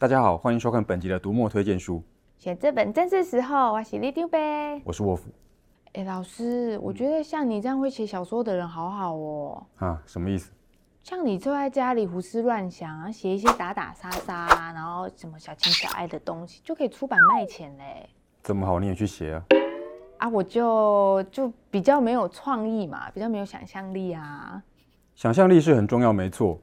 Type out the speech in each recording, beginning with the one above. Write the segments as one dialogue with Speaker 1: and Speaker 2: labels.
Speaker 1: 大家好，欢迎收看本集的读墨推荐书。
Speaker 2: 写这本正是时候，我是李丢呗。
Speaker 1: 我是沃夫。
Speaker 2: 哎，老师，我觉得像你这样会写小说的人好好哦。
Speaker 1: 啊，什么意思？
Speaker 2: 像你坐在家里胡思乱想，写一些打打杀杀，然后什么小情小爱的东西，就可以出版卖钱嘞。
Speaker 1: 这么好，你也去写啊？
Speaker 2: 啊，我就就比较没有创意嘛，比较没有想象力啊。
Speaker 1: 想象力是很重要，没错。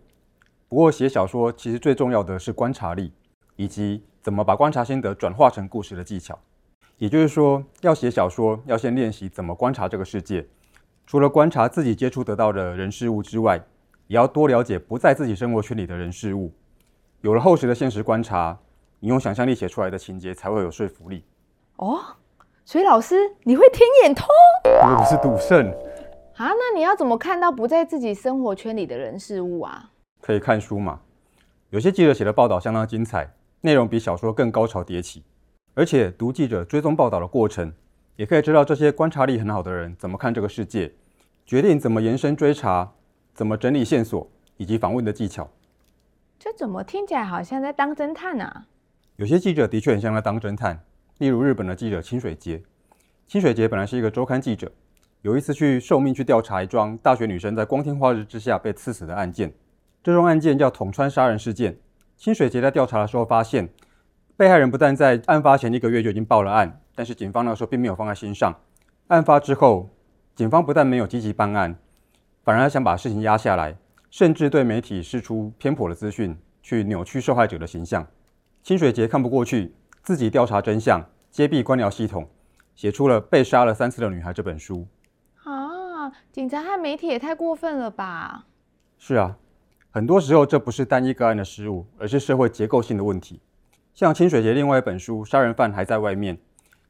Speaker 1: 不过写小说其实最重要的是观察力，以及怎么把观察心得转化成故事的技巧。也就是说，要写小说，要先练习怎么观察这个世界。除了观察自己接触得到的人事物之外，也要多了解不在自己生活圈里的人事物。有了厚实的现实观察，你用想象力写出来的情节才会有说服力。
Speaker 2: 哦，所以老师你会天眼通？
Speaker 1: 我又不是赌圣
Speaker 2: 啊？那你要怎么看到不在自己生活圈里的人事物啊？
Speaker 1: 可以看书嘛？有些记者写的报道相当精彩，内容比小说更高潮迭起。而且读记者追踪报道的过程，也可以知道这些观察力很好的人怎么看这个世界，决定怎么延伸追查。怎么整理线索以及访问的技巧？
Speaker 2: 这怎么听起来好像在当侦探啊？有
Speaker 1: 些记者的确很像在当侦探，例如日本的记者清水节。清水节本来是一个周刊记者，有一次去受命去调查一桩大学女生在光天化日之下被刺死的案件。这桩案件叫桶川杀人事件。清水节在调查的时候发现，被害人不但在案发前一个月就已经报了案，但是警方那时候并没有放在心上。案发之后，警方不但没有积极办案。反而想把事情压下来，甚至对媒体释出偏颇的资讯，去扭曲受害者的形象。清水节看不过去，自己调查真相，揭弊官僚系统，写出了《被杀了三次的女孩》这本书。
Speaker 2: 啊，警察和媒体也太过分了吧？
Speaker 1: 是啊，很多时候这不是单一个案的失误，而是社会结构性的问题。像清水节另外一本书《杀人犯还在外面》，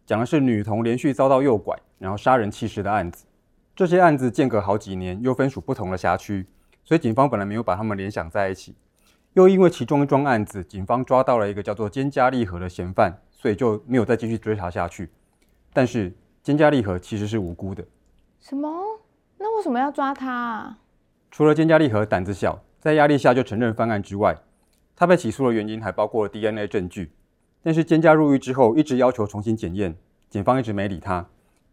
Speaker 1: 讲的是女童连续遭到诱拐，然后杀人弃尸的案子。这些案子间隔好几年，又分属不同的辖区，所以警方本来没有把他们联想在一起。又因为其中一桩案子，警方抓到了一个叫做兼加利和的嫌犯，所以就没有再继续追查下去。但是兼加利和其实是无辜的。
Speaker 2: 什么？那为什么要抓他啊？
Speaker 1: 除了兼加利和胆子小，在压力下就承认犯案之外，他被起诉的原因还包括了 DNA 证据。但是菅加入狱之后，一直要求重新检验，检方一直没理他。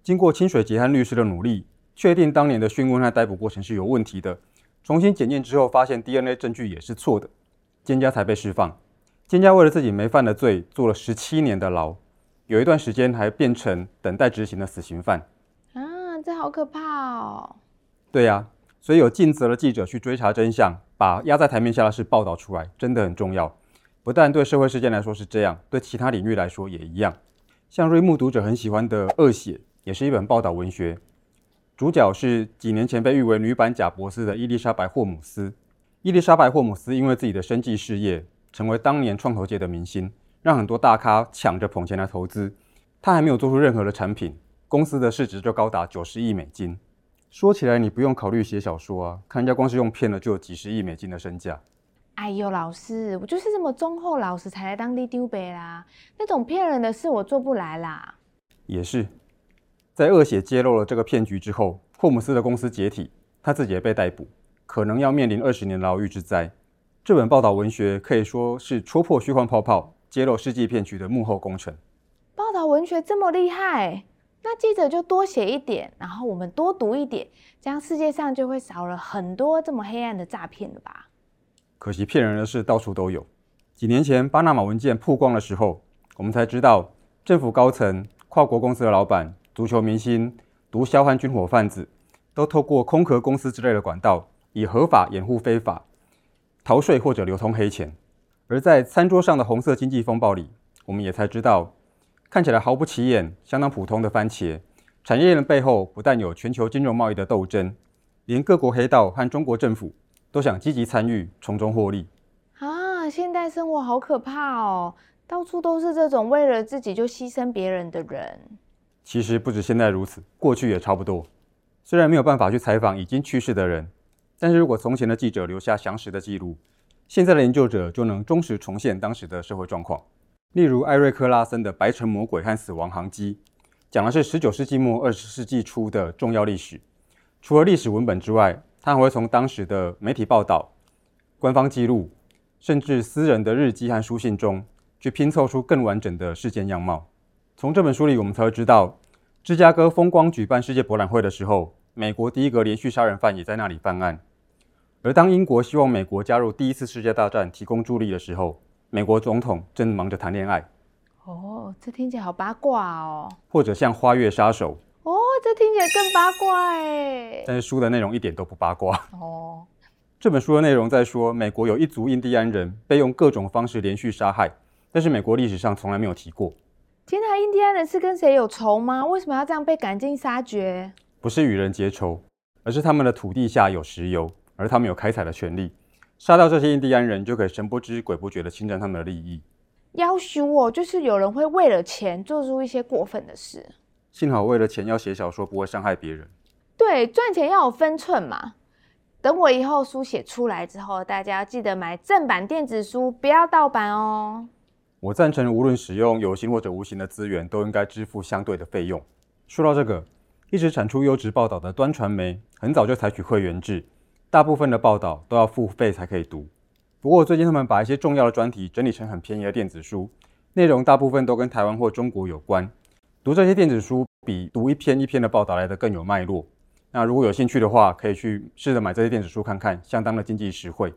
Speaker 1: 经过清水杰和律师的努力。确定当年的讯问和逮捕过程是有问题的，重新检验之后发现 DNA 证据也是错的，菅加才被释放。菅加为了自己没犯的罪，坐了十七年的牢，有一段时间还变成等待执行的死刑犯。
Speaker 2: 啊，这好可怕哦！
Speaker 1: 对呀、啊，所以有尽责的记者去追查真相，把压在台面下的事报道出来，真的很重要。不但对社会事件来说是这样，对其他领域来说也一样。像瑞木读者很喜欢的《恶血》，也是一本报道文学。主角是几年前被誉为女版贾伯斯的伊丽莎白·霍姆斯。伊丽莎白·霍姆斯因为自己的生计事业，成为当年创投界的明星，让很多大咖抢着捧钱来投资。他还没有做出任何的产品，公司的市值就高达九十亿美金。说起来，你不用考虑写小说啊，看人家光是用骗了就有几十亿美金的身价。
Speaker 2: 哎呦，老师，我就是这么忠厚老实才来当李丢呗啦，那种骗人的事我做不来啦。
Speaker 1: 也是。在恶血揭露了这个骗局之后，霍姆斯的公司解体，他自己也被逮捕，可能要面临二十年牢狱之灾。这本报道文学可以说是戳破虚幻泡泡、揭露世纪骗局的幕后功臣。
Speaker 2: 报道文学这么厉害，那记者就多写一点，然后我们多读一点，这样世界上就会少了很多这么黑暗的诈骗了吧？
Speaker 1: 可惜骗人的事到处都有。几年前巴拿马文件曝光的时候，我们才知道政府高层、跨国公司的老板。足球明星、毒枭和军火贩子，都透过空壳公司之类的管道，以合法掩护非法、逃税或者流通黑钱。而在餐桌上的红色经济风暴里，我们也才知道，看起来毫不起眼、相当普通的番茄产业链的背后，不但有全球金融贸易的斗争，连各国黑道和中国政府都想积极参与，从中获利。
Speaker 2: 啊，现代生活好可怕哦，到处都是这种为了自己就牺牲别人的人。
Speaker 1: 其实不止现在如此，过去也差不多。虽然没有办法去采访已经去世的人，但是如果从前的记者留下详实的记录，现在的研究者就能忠实重现当时的社会状况。例如艾瑞克·拉森的《白城魔鬼和死亡航机》，讲的是十九世纪末二十世纪初的重要历史。除了历史文本之外，他还会从当时的媒体报道、官方记录，甚至私人的日记和书信中，去拼凑出更完整的事件样貌。从这本书里，我们才会知道，芝加哥风光举办世界博览会的时候，美国第一个连续杀人犯也在那里犯案。而当英国希望美国加入第一次世界大战提供助力的时候，美国总统正忙着谈恋爱。
Speaker 2: 哦，这听起来好八卦哦。
Speaker 1: 或者像《花月杀手》。
Speaker 2: 哦，这听起来更八卦哎。
Speaker 1: 但是书的内容一点都不八卦。
Speaker 2: 哦。
Speaker 1: 这本书的内容在说，美国有一族印第安人被用各种方式连续杀害，但是美国历史上从来没有提过。
Speaker 2: 天哪，印第安人是跟谁有仇吗？为什么要这样被赶尽杀绝？
Speaker 1: 不是与人结仇，而是他们的土地下有石油，而他们有开采的权利。杀掉这些印第安人，就可以神不知鬼不觉地侵占他们的利益。
Speaker 2: 要羞哦，就是有人会为了钱做出一些过分的事。
Speaker 1: 幸好为了钱要写小说，不会伤害别人。
Speaker 2: 对，赚钱要有分寸嘛。等我以后书写出来之后，大家要记得买正版电子书，不要盗版哦。
Speaker 1: 我赞成，无论使用有形或者无形的资源，都应该支付相对的费用。说到这个，一直产出优质报道的端传媒，很早就采取会员制，大部分的报道都要付费才可以读。不过最近他们把一些重要的专题整理成很便宜的电子书，内容大部分都跟台湾或中国有关。读这些电子书比读一篇一篇的报道来得更有脉络。那如果有兴趣的话，可以去试着买这些电子书看看，相当的经济实惠。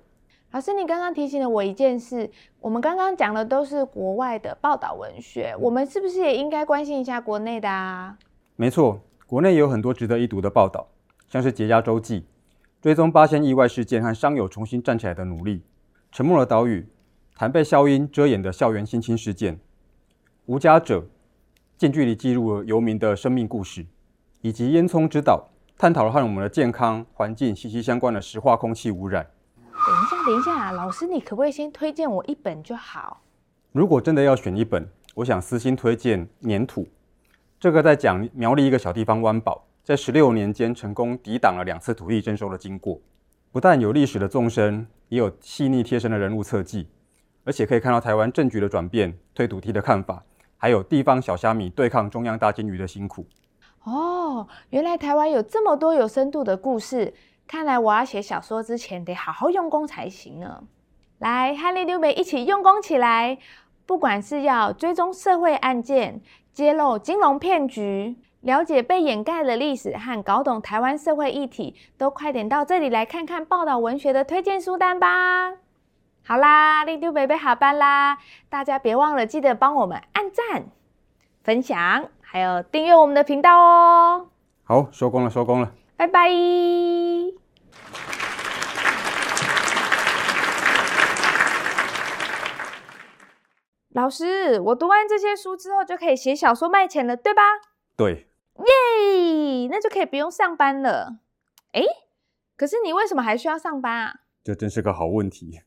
Speaker 2: 老师，你刚刚提醒了我一件事，我们刚刚讲的都是国外的报道文学，我们是不是也应该关心一下国内的啊？
Speaker 1: 没错，国内也有很多值得一读的报道，像是《节压周记》，追踪八仙意外事件和伤友重新站起来的努力；《沉默的岛屿》，谈被消音遮掩的校园性侵事件；《无家者》，近距离记录了游民的生命故事，以及《烟囱之岛》。探讨了和我们的健康环境息息相关的石化空气污染。
Speaker 2: 等一下，等一下，老师，你可不可以先推荐我一本就好？
Speaker 1: 如果真的要选一本，我想私心推荐《粘土》。这个在讲苗栗一个小地方湾宝，在十六年间成功抵挡了两次土地征收的经过。不但有历史的纵深，也有细腻贴身的人物侧记，而且可以看到台湾政局的转变、推土地的看法，还有地方小虾米对抗中央大鲸鱼的辛苦。
Speaker 2: 哦，原来台湾有这么多有深度的故事，看来我要写小说之前得好好用功才行呢。来，和里长伯一起用功起来，不管是要追踪社会案件、揭露金融骗局、了解被掩盖的历史和搞懂台湾社会议题，都快点到这里来看看报道文学的推荐书单吧。好啦，里长伯下班啦，大家别忘了记得帮我们按赞、分享。还有订阅我们的频道哦！
Speaker 1: 好，收工了，收工了，
Speaker 2: 拜拜。老师，我读完这些书之后就可以写小说卖钱了，对吧？
Speaker 1: 对。
Speaker 2: 耶，那就可以不用上班了。哎，可是你为什么还需要上班啊？
Speaker 1: 这真是个好问题。